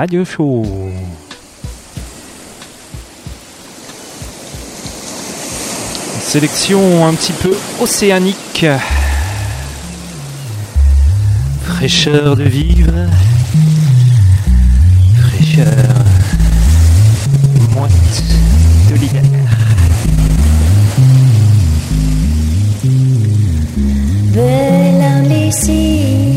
Radio Show. Sélection un petit peu océanique. Fraîcheur de vivre. Fraîcheur moite de l'hiver. Belle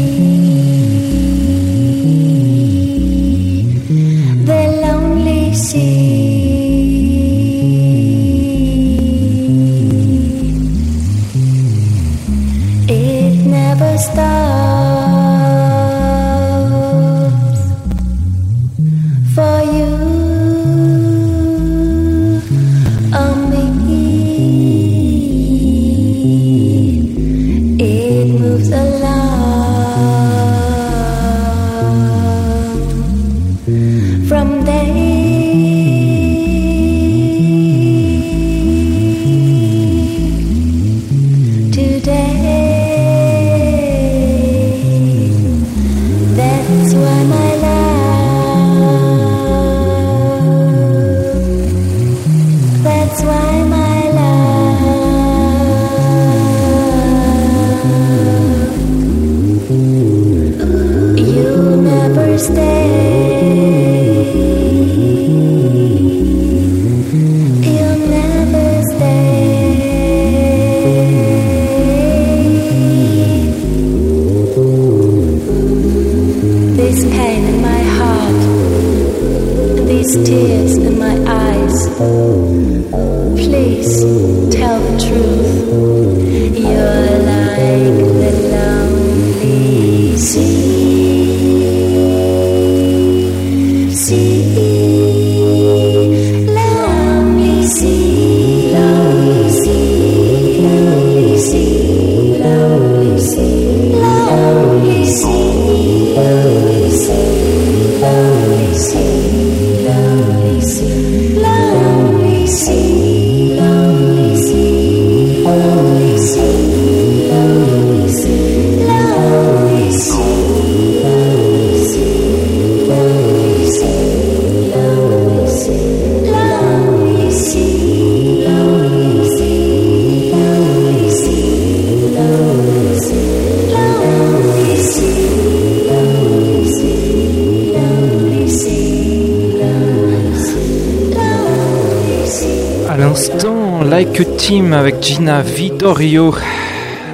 Team avec Gina Vittorio.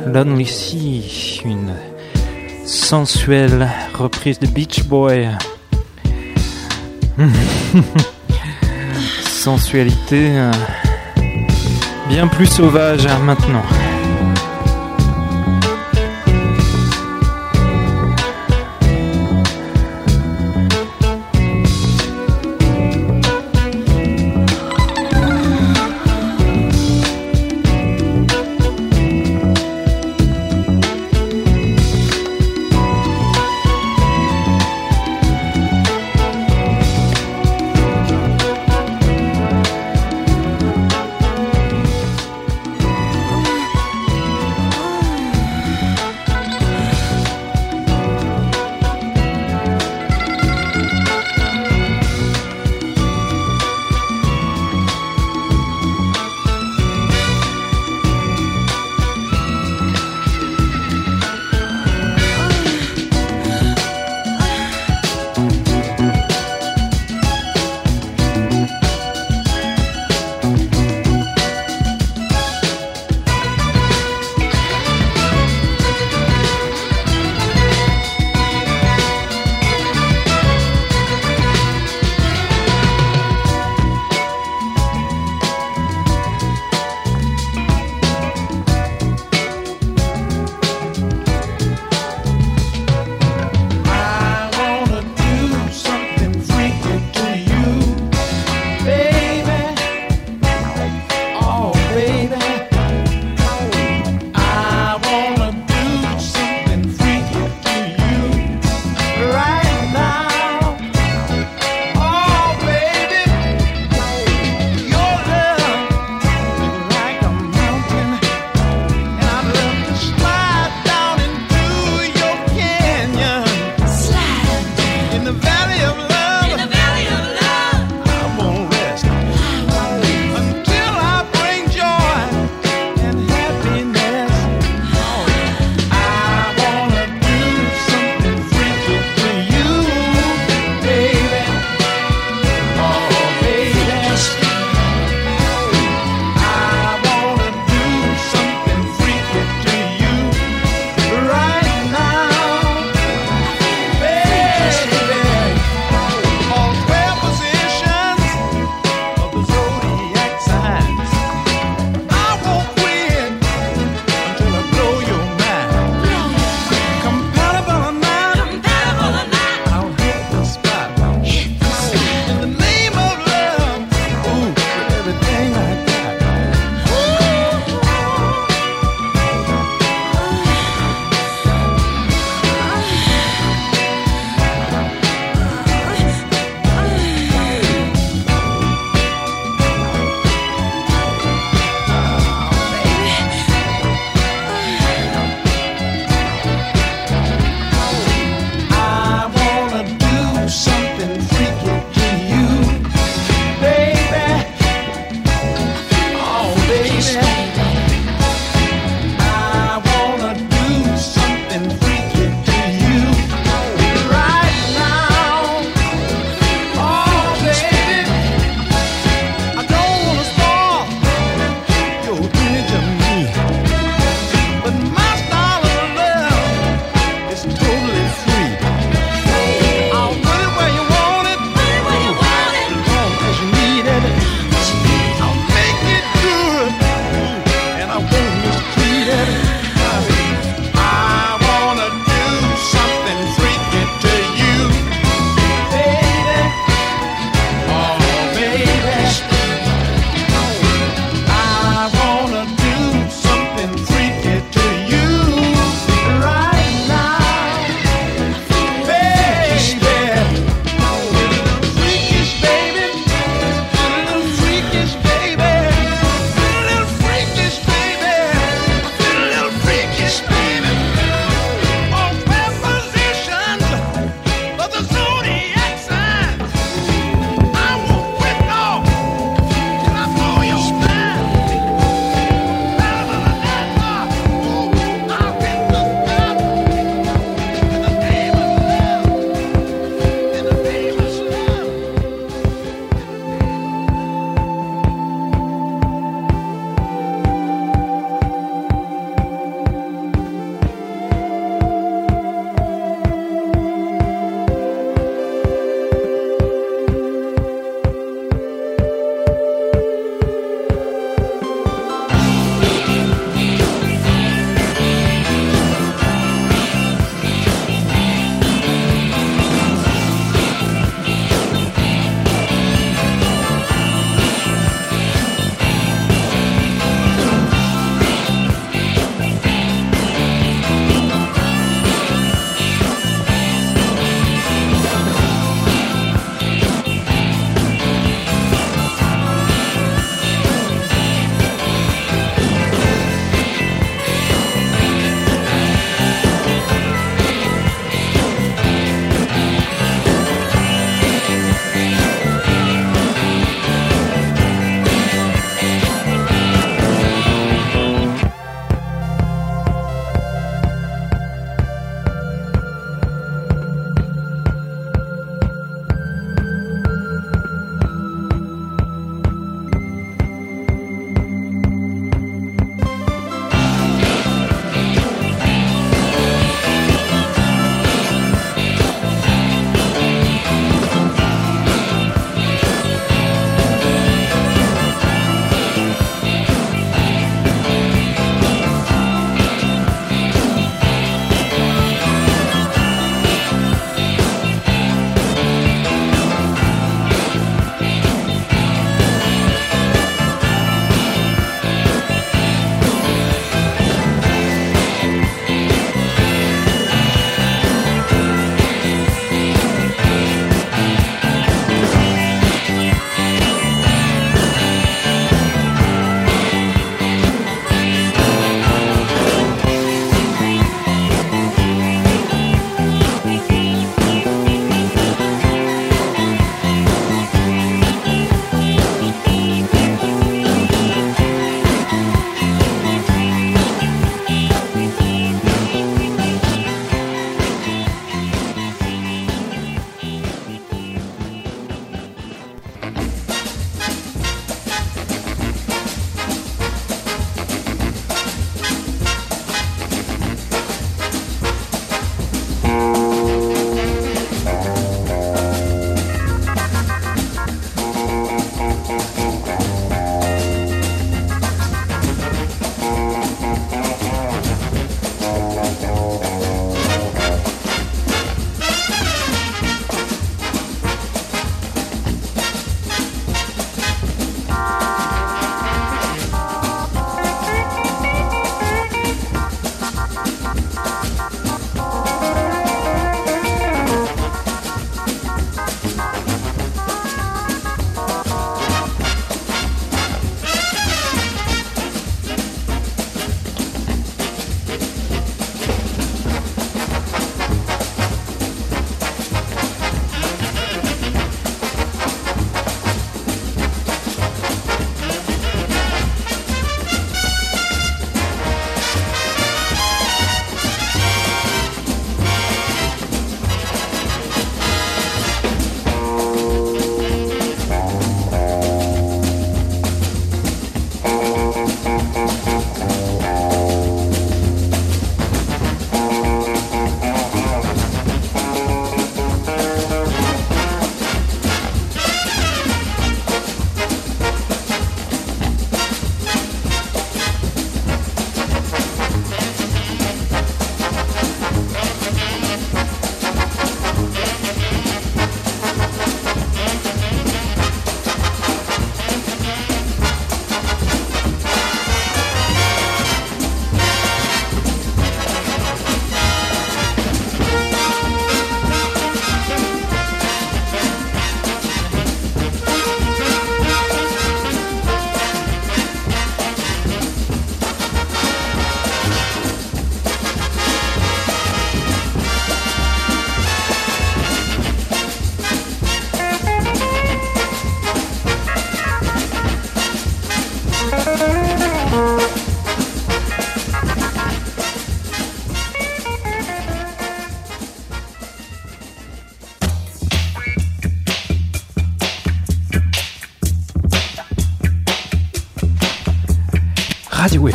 Lonely Sea, une sensuelle reprise de Beach Boy. Sensualité hein. bien plus sauvage hein, maintenant.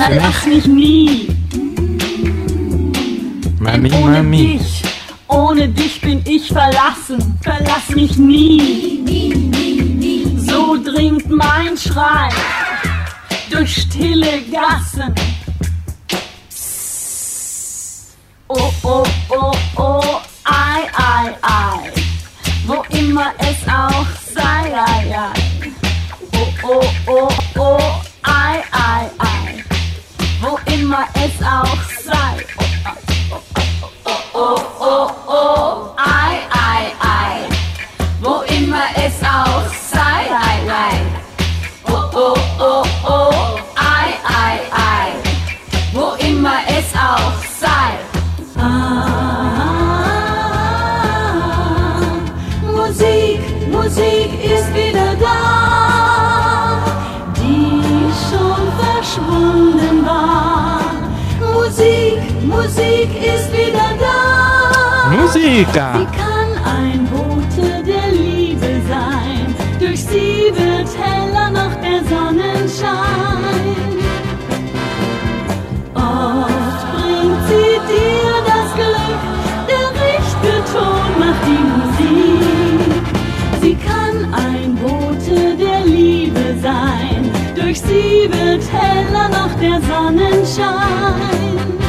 Verlass mich nie. Mami, ohne Mami. Dich, ohne dich bin ich verlassen. Verlass mich nie. nie, nie, nie so dringt mein Schrei durch stille Gassen. Musiker. Sie kann ein Bote der Liebe sein. Durch sie wird heller noch der Sonnenschein. Oft bringt sie dir das Glück, der richtige Ton macht die Musik. Sie kann ein Bote der Liebe sein. Durch sie wird heller noch der Sonnenschein.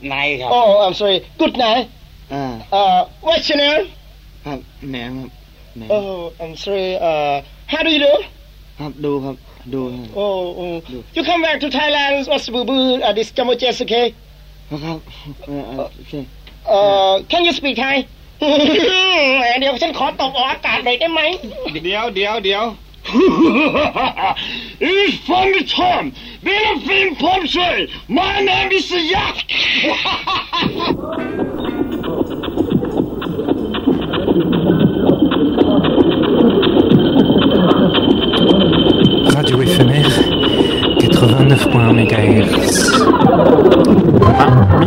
ครับกู๊ดไนครับ oh I'm sorry good night อ่าเอ่อ what's your name ครับแหนมครับแหนม oh I'm sorry เอ่อ how do you do ครับดูครับดูครับ oh oh you come back to Thailand what's boo boo uh, this Jamojes okay ครับเออเออโอเคเอ่อ can you speak Thai แหมเดี๋ยวฉันขอตกออกอากาศหน่อยได้ไหม เดี๋ยวเดี๋ยวเดี๋ยว It is funny time. Been a film Pomsey. My name is Yak. Radio éphémère 89.1 MHz. Ah oui.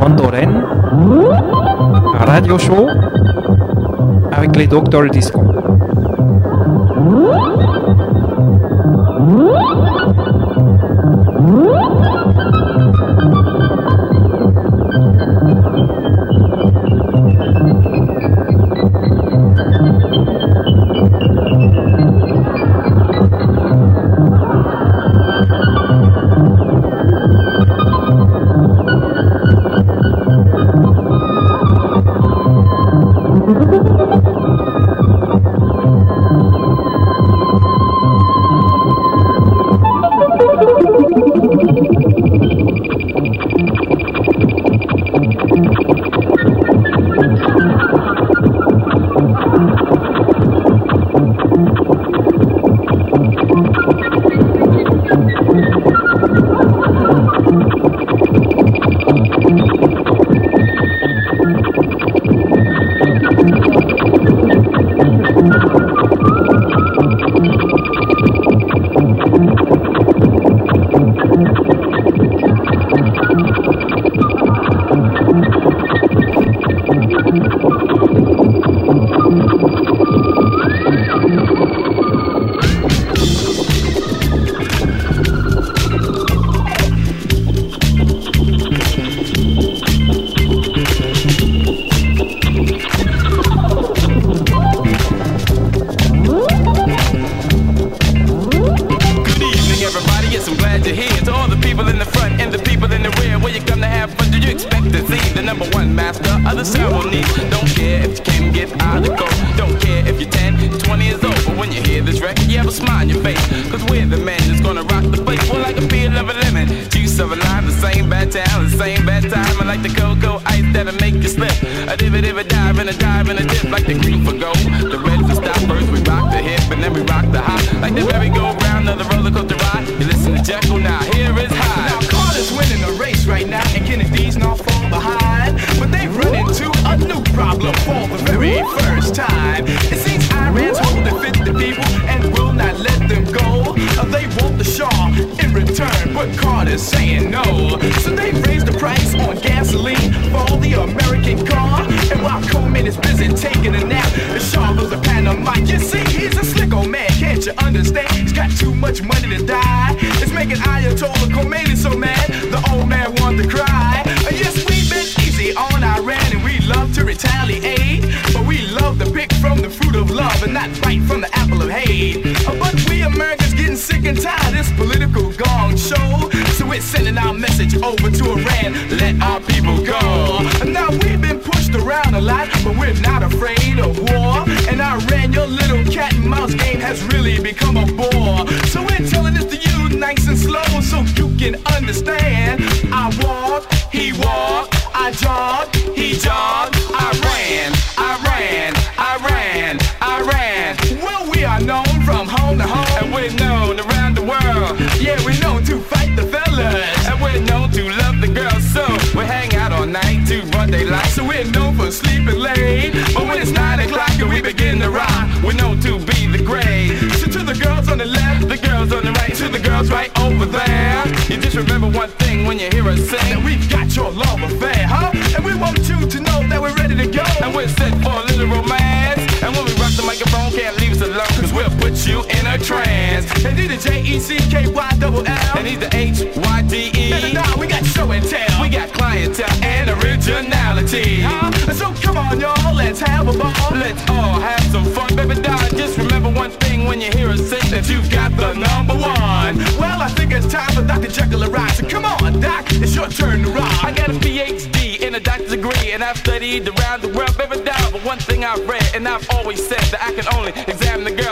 Vondoren. Radio Show academically doctored is the American car. And while Coleman is busy taking a nap, the Shah goes to Panama. You see, he's a slick old man, can't you understand? He's got too much money to die. It's making Ayatollah Khomeini so mad, the old man wants to cry. Uh, Yes, we've been easy on Iran and we love to retaliate. But we love to pick from the fruit of love and not bite from the apple of hate. Uh, But we Americans getting sick and tired of this political gong show. So we're sending our message over to Iran, let our people go. Now a lot, but we're not afraid of war. And I ran your little cat and mouse game has really become a bore. So we're telling this to you nice and slow so you can understand. I walk, he walked, I jogged, he jogged, I ran, I ran, I ran, I ran. Well, we are known from home to home, And we're known around the world. yeah, we're known to fight the fellas. And we're known to love the girls, so we hang out all night to broad daylight. So but when it's nine o'clock and we begin to rock, We're known to be the great. so to the girls on the left, The girls on the right, to the girls right over there. You just remember one thing when you hear us that sing. we've got your love affair, you in a trance. And D the J E C K Y double L. And he's the H-Y-D-E. E. nah, nah, we got show and tell. We got clientele and originality. huh? So come on, y'all, let's have a ball. Let's all have some fun, baby doll. Just remember one thing when you hear us sing that you got the number one. Well, I think it's time for Dr. Jeckyll to rise. So come on, Doc, it's your turn to rock. I got a PhD in a doctor's degree, and I've studied around the world, baby doll. But one thing I've read, and I've always said that I can only examine the girl.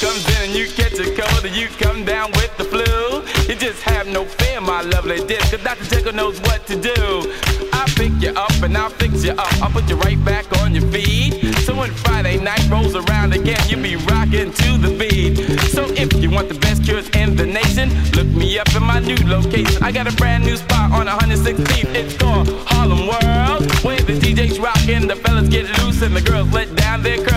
Comes in and you catch a cold, and you come down with the flu, you just have no fear, my lovely dear, cause Dr. Jeckyll knows what to do. I'll pick you up and I'll fix you up. I'll put you right back on your feet. So when Friday night rolls around again, you'll be rocking to the beat. So if you want the best cures in the nation, look me up in my new location. I got a brand new spot on 116th. It's called Harlem World. Where the DJs rockin', the fellas get loose, and the girls let down their curls.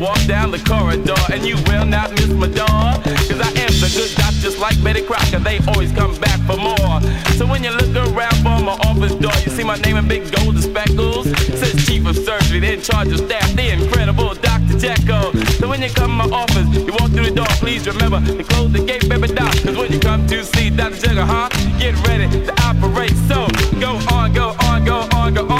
Walk down the corridor, and you will not miss my door. Cause I am the good doc, just like Betty Crocker. They always come back for more. So when you look around for my office door, you see my name in big golden speckles. Says Chief of Surgery, the in charge of staff, the incredible Dr. Jeckyll. So when you come to my office, you walk through the door, please remember to close the gate, baby doc. Cause when you come to see Dr. Jeckyll, huh? Get ready to operate. So go on, go on, go on, go on.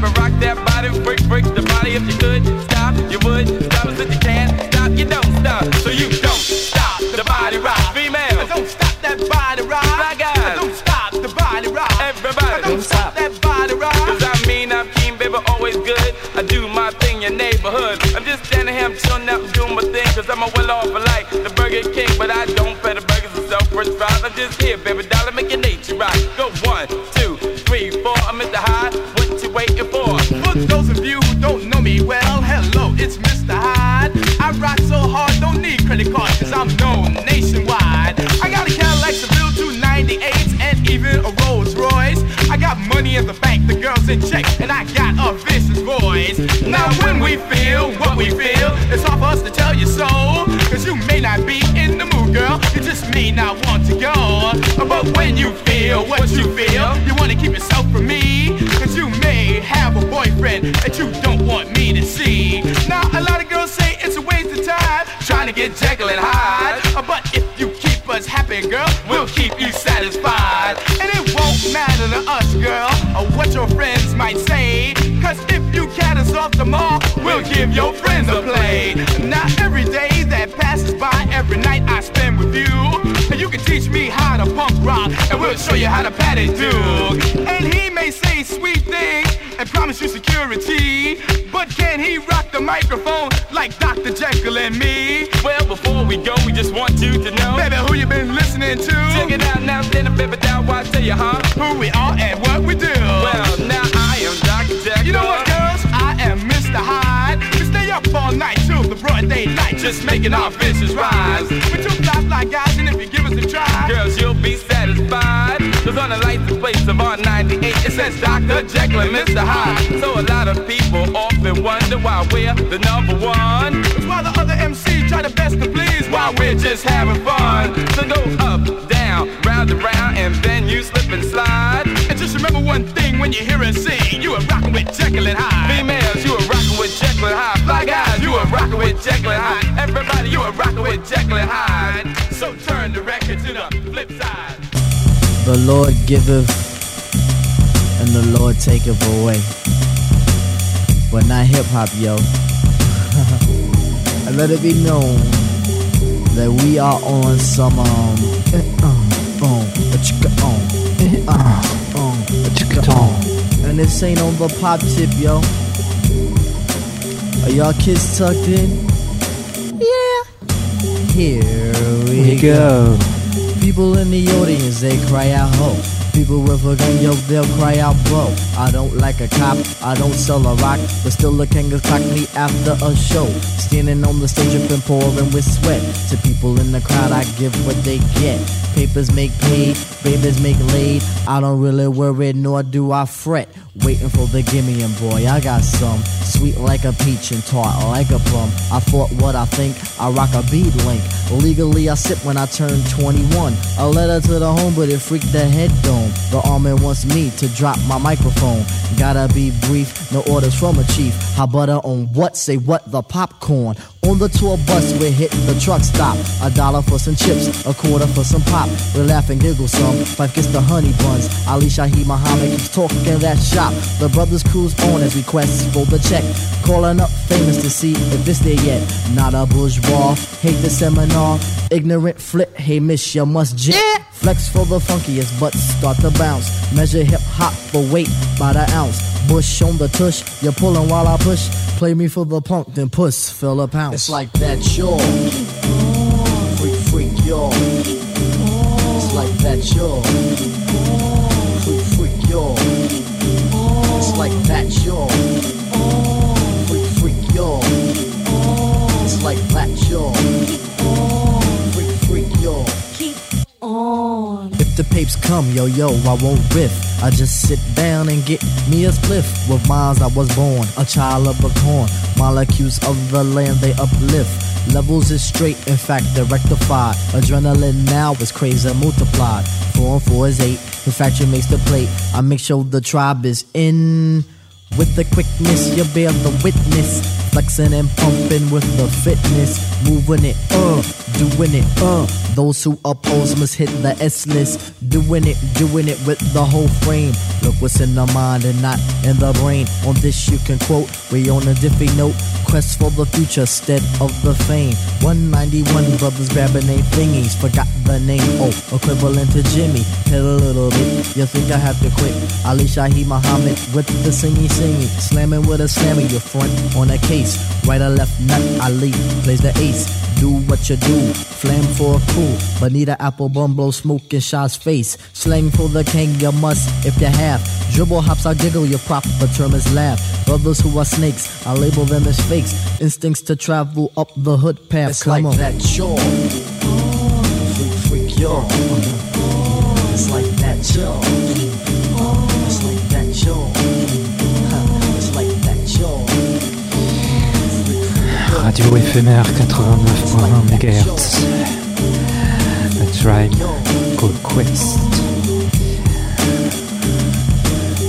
Baby, rock that body, break, break the body. If you could stop, you would stop if you can. Stop, you don't stop. So you don't stop the body rock. Female, Don't stop that body rock. Black guys. Don't stop the body rock. everybody. Don't stop that body rock. Cause I mean I'm keen, baby, always good. I do my thing in your neighborhood. I'm just standing here, I'm chilling out, doing my thing. Cause I'm a well off like the Burger King. But I don't pay the burgers and self first fries. I'm just here, baby, dollar, make your nature rock. Go in check, and I got a vicious voice. Now when we feel what we feel, it's hard for us to tell you so. Cause you may not be in the mood, girl, you just may not want to go. But when you feel what you feel, you wanna keep yourself from me. Cause you may have a boyfriend that you don't want me to see. Now, a lot of girls say it's a waste of time trying to get Jekyll and Hyde. But if you keep us happy, girl, we'll keep you satisfied. And it matter to us, girl, or what your friends might say. Cause if you cat us off the mall, we'll give your friends a play. Not every day that passes by, every night I spend with you, punk rock, and we'll show you how to pat it do. And he may say sweet things and promise you security, but can he rock the microphone like Dr. Jekyll and me. Well, before we go, we just want you to know. Baby, who you been listening to? Check it out now, then, baby, why I tell you, huh? Who we are and what we do. Well, now I am Dr. Jekyll. You know what, girls? I am Mr. Hyde. We stay up all night till the broad daylight, just making our faces rise. We're two fly fly guys, and if you give us a try, Girls, you'll 98. It says Dr. Jekyll and Mr. Hyde. So a lot of people often wonder why we're the number one. It's why the other MCs try the best to please while we're just having fun. So go up, down, round and round, and then you slip and slide. And just remember one thing when you hear a see, you are rocking with Jekyll and Hyde. Females, you are rocking with Jekyll and Hyde. Fly guys, you are rocking with Jekyll and Hyde. Everybody, you are rocking with Jekyll and Hyde. So turn the record to the flip side. The Lord giveth and the Lord taketh away. But not hip hop, yo. and let it be known that we are on some um a chicka a chicka. And this ain't on the pop tip, yo. Are y'all kids tucked in? Yeah. Here we, We go. People in the audience, they cry out ho. People with a gun, yo, they'll cry out bro. I don't like a cop, I don't sell a rock, but still the king of me after a show. Standing on the stage, dripping, pouring with sweat. To people in the crowd, I give what they get. Papers make paid, babies make laid. I don't really worry, nor do I fret. Waiting for the gimme and boy, I got some. Sweet like a peach and tart like a plum. I thought what I think, I rock a bead link. Legally, I sip when I turn 21. A letter to the home, but it freaked the head dome. The army wants me to drop my microphone. Gotta be brief, no orders from a chief. How butter on what? Say what? The popcorn. On the tour bus, we hit the truck stop. A dollar for some chips, a quarter for some pop. We laugh and giggle some. Five gets the honey buns. Ali Shaheed Muhammad keeps talking that shop. The brothers cruise on as requests for the check. Calling up famous to see if it's there yet. Not a bourgeois, hate the seminar. Ignorant flip, hey miss, you must jet. Flex for the funkiest, but start to bounce. Measure hip hop for weight by the ounce. Bush on the tush, you're pulling while I push. Play me for the punk, then puss, fill a pounce. It's like that, sure. Freak, freak, yo. It's like that, sure. Freak, freak, yo. It's like that, sure. Freak, freak, yo. It's like that, sure. Freak, freak, yo. On. The papes come, yo yo, I won't riff. I just sit down and get me a spliff. With minds I was born, a child of a corn. Molecules of the land they uplift. Levels is straight, in fact they're rectified. Adrenaline now is crazy multiplied. Four and four is eight. In fact, you makes the plate. I make sure the tribe is in. With the quickness, you bear the witness. Flexing and pumping with the fitness. Moving it, uh, doing it, uh. Those who oppose must hit the S list. Doing it, doing it with the whole frame. Look what's in the mind and not in the brain. On this you can quote, we on a diffy note. Quest for the future instead of the fame. 191 brothers grabbing their thingies. Forgot the name, oh, equivalent to Jimmy. Hit a little bit, you think I have to quit. Ali Shaheed Muhammad with the singy singy. Slamming with a slammer, your front on a case. Right or left, nut, Ali plays the ace. Do what you do, flame for a cool. Bonita Applebum blow smoke in Shaw's face. Slang for the king, you must if you have. Dribble hops, I giggle, your prop, but term is laugh. Brothers who are snakes, I label them as fakes. Instincts to travel up the hood path. It's Come like on. that, sure. Oh, freak, freak, yo. It's like that, yo. Radio éphémère 89.1 MHz. A Tribe Called Quest.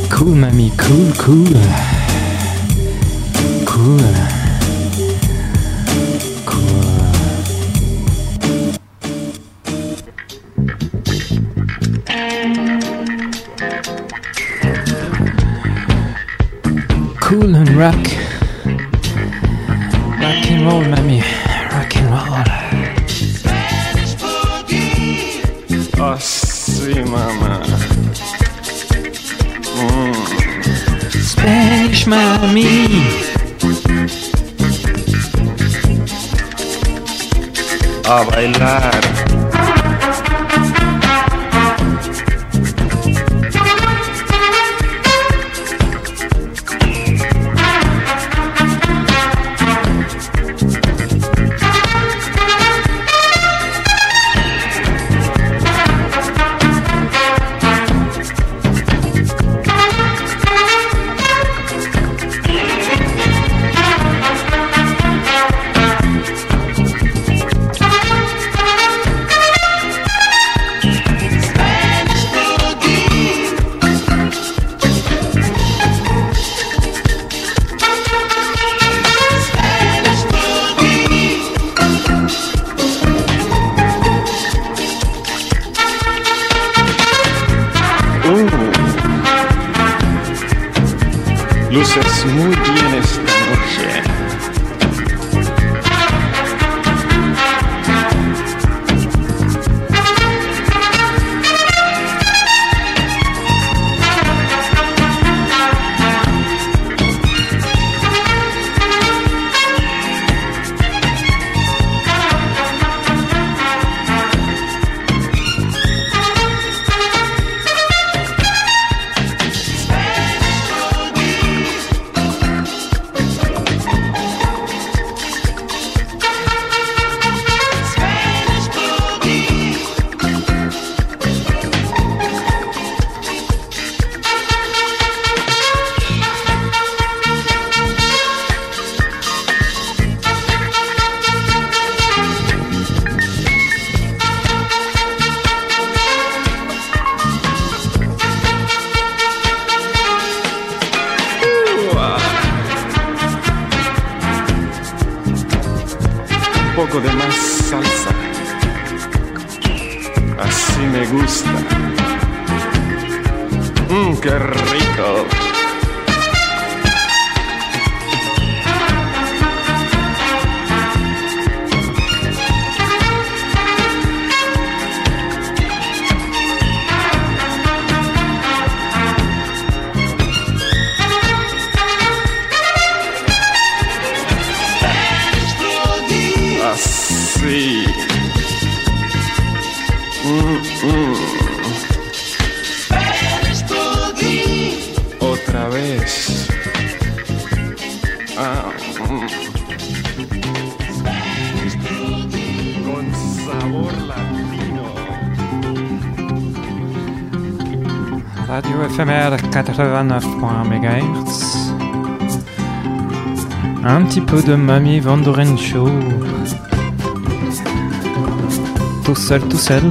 Cool, mamie, cool, cool. Cool. Cool. Petit peu de Mamie Vandoren Show. Tout seul, tout seul.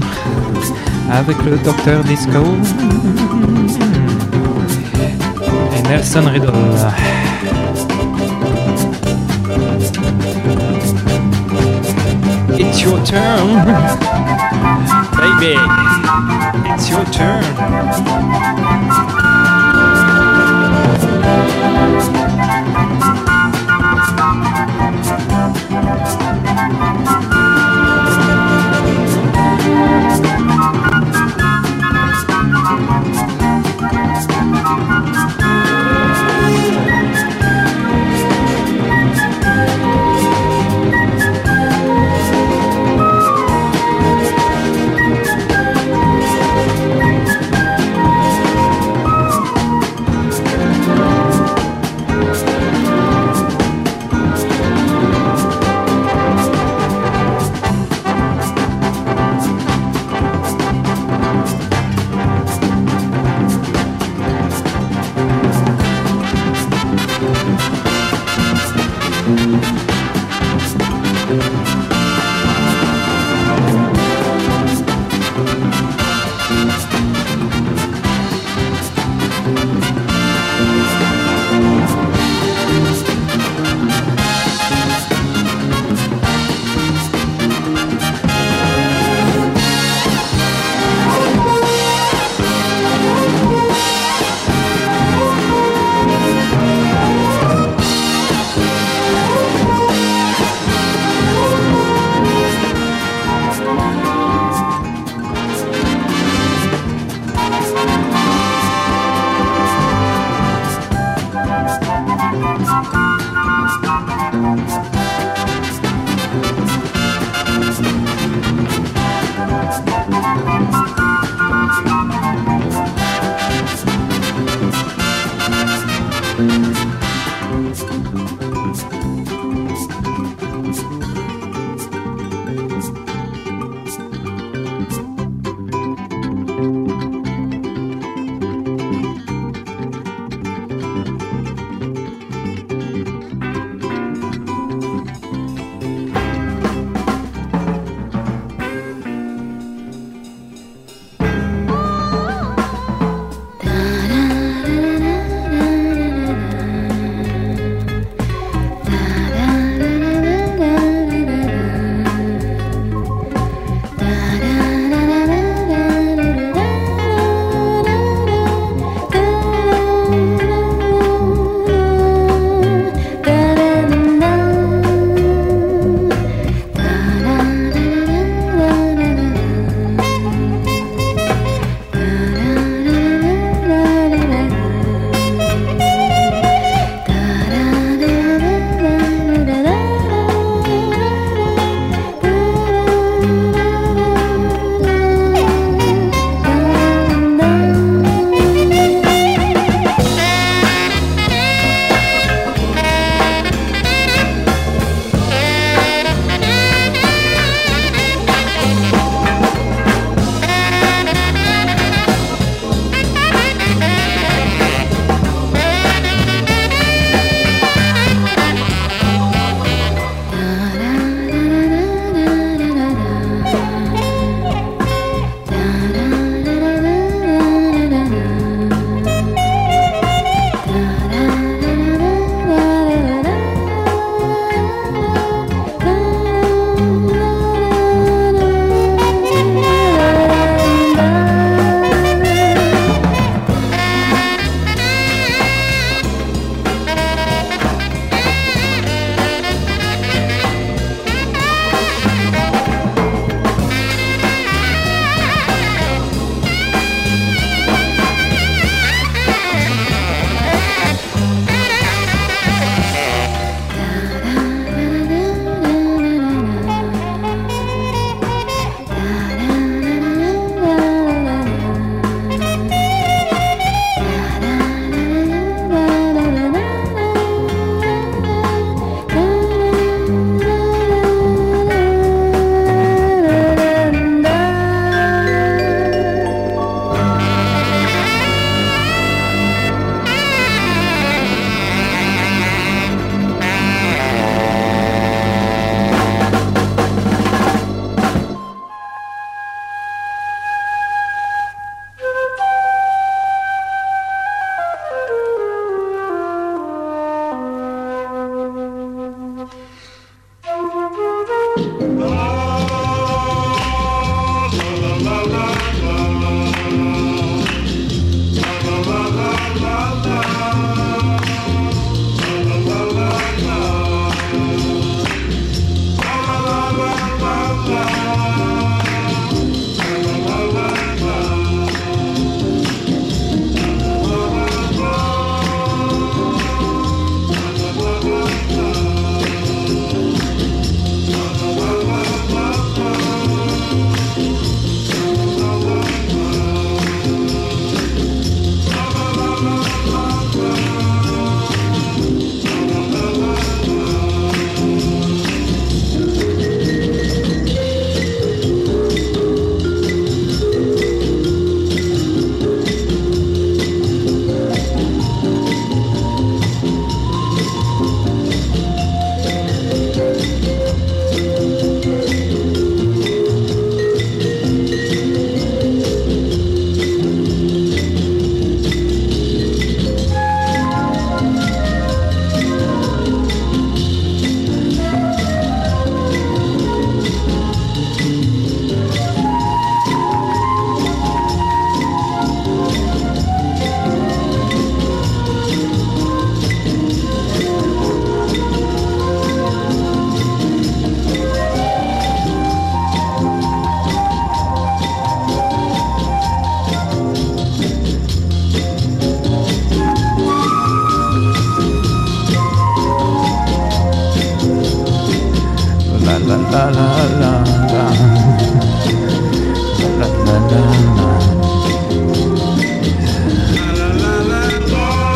Avec le docteur Disco. Et Nelson Riddle. It's your turn. Baby. It's your turn.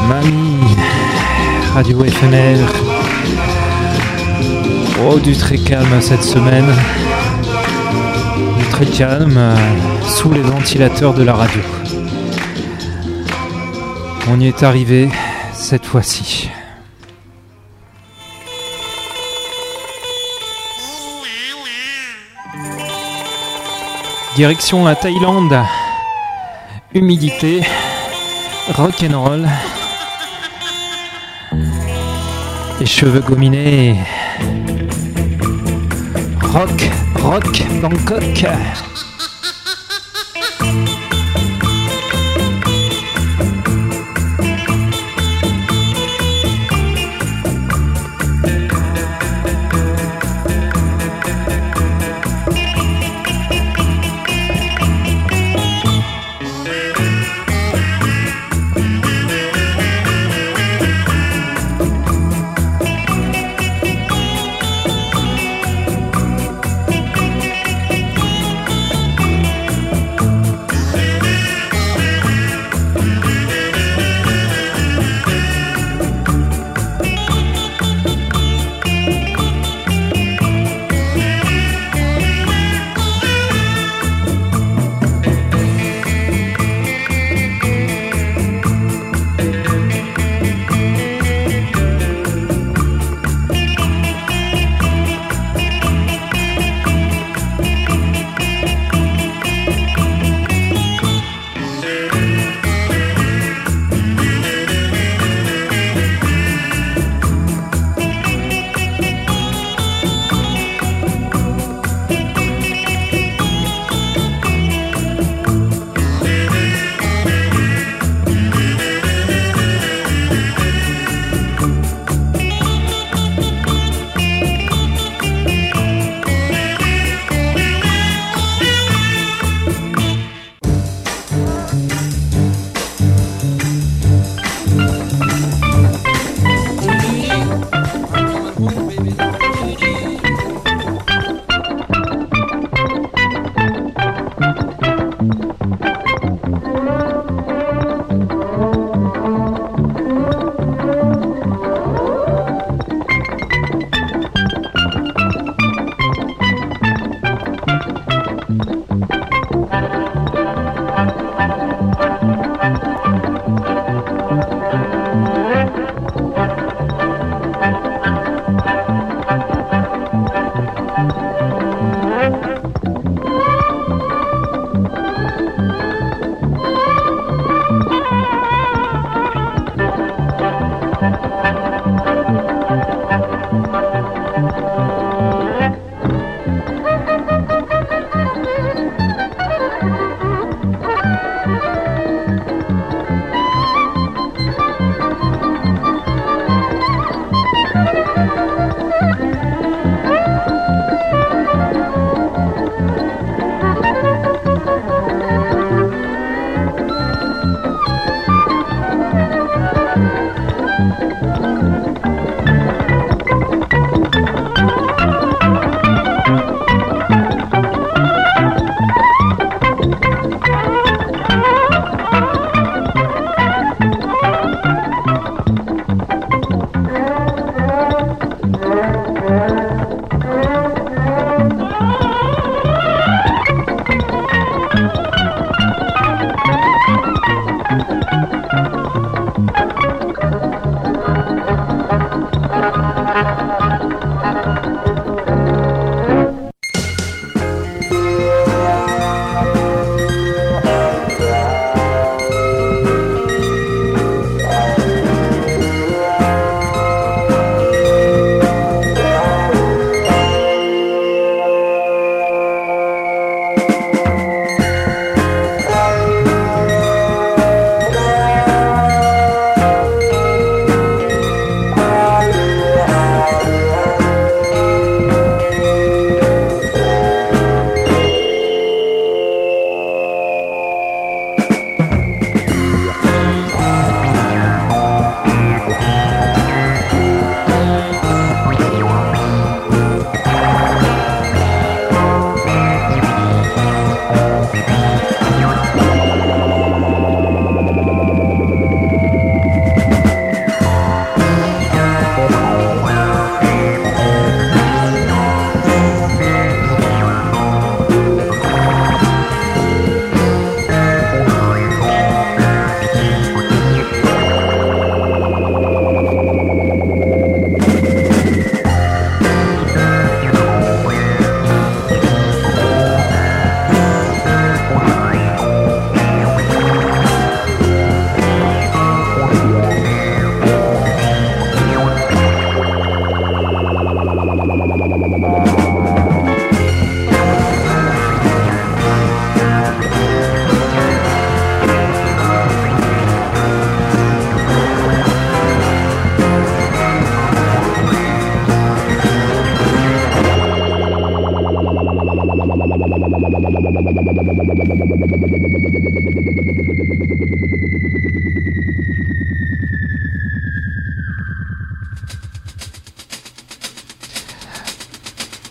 Mamie, radio éphémère. Oh, du très calme cette semaine. Du très calme euh, sous les ventilateurs de la radio. On y est arrivé cette fois-ci. Direction la Thaïlande. Humidité, rock'n'roll. Les cheveux gominés. Rock, rock, Bangkok.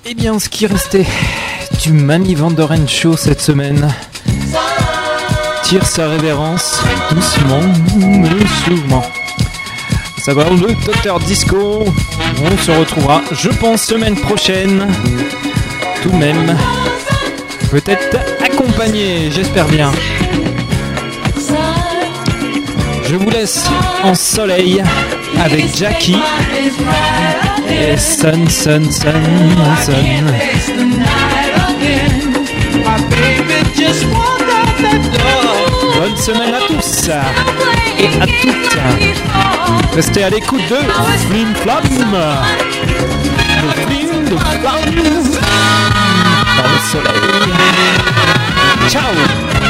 Eh bien, ce qui restait du Mani Vandoren Show cette semaine tire sa révérence doucement mais. Ça va le Docteur Disco. On se retrouvera, je pense, semaine prochaine. Tout de même. Peut-être accompagné, j'espère bien. Je vous laisse en soleil avec Jackie. Et Sun, Sun, Sun, Sun. Bonne semaine à tous et à toutes. Restez à l'écoute de Flim Flam. Flamme Alfonso Lei. Ciao!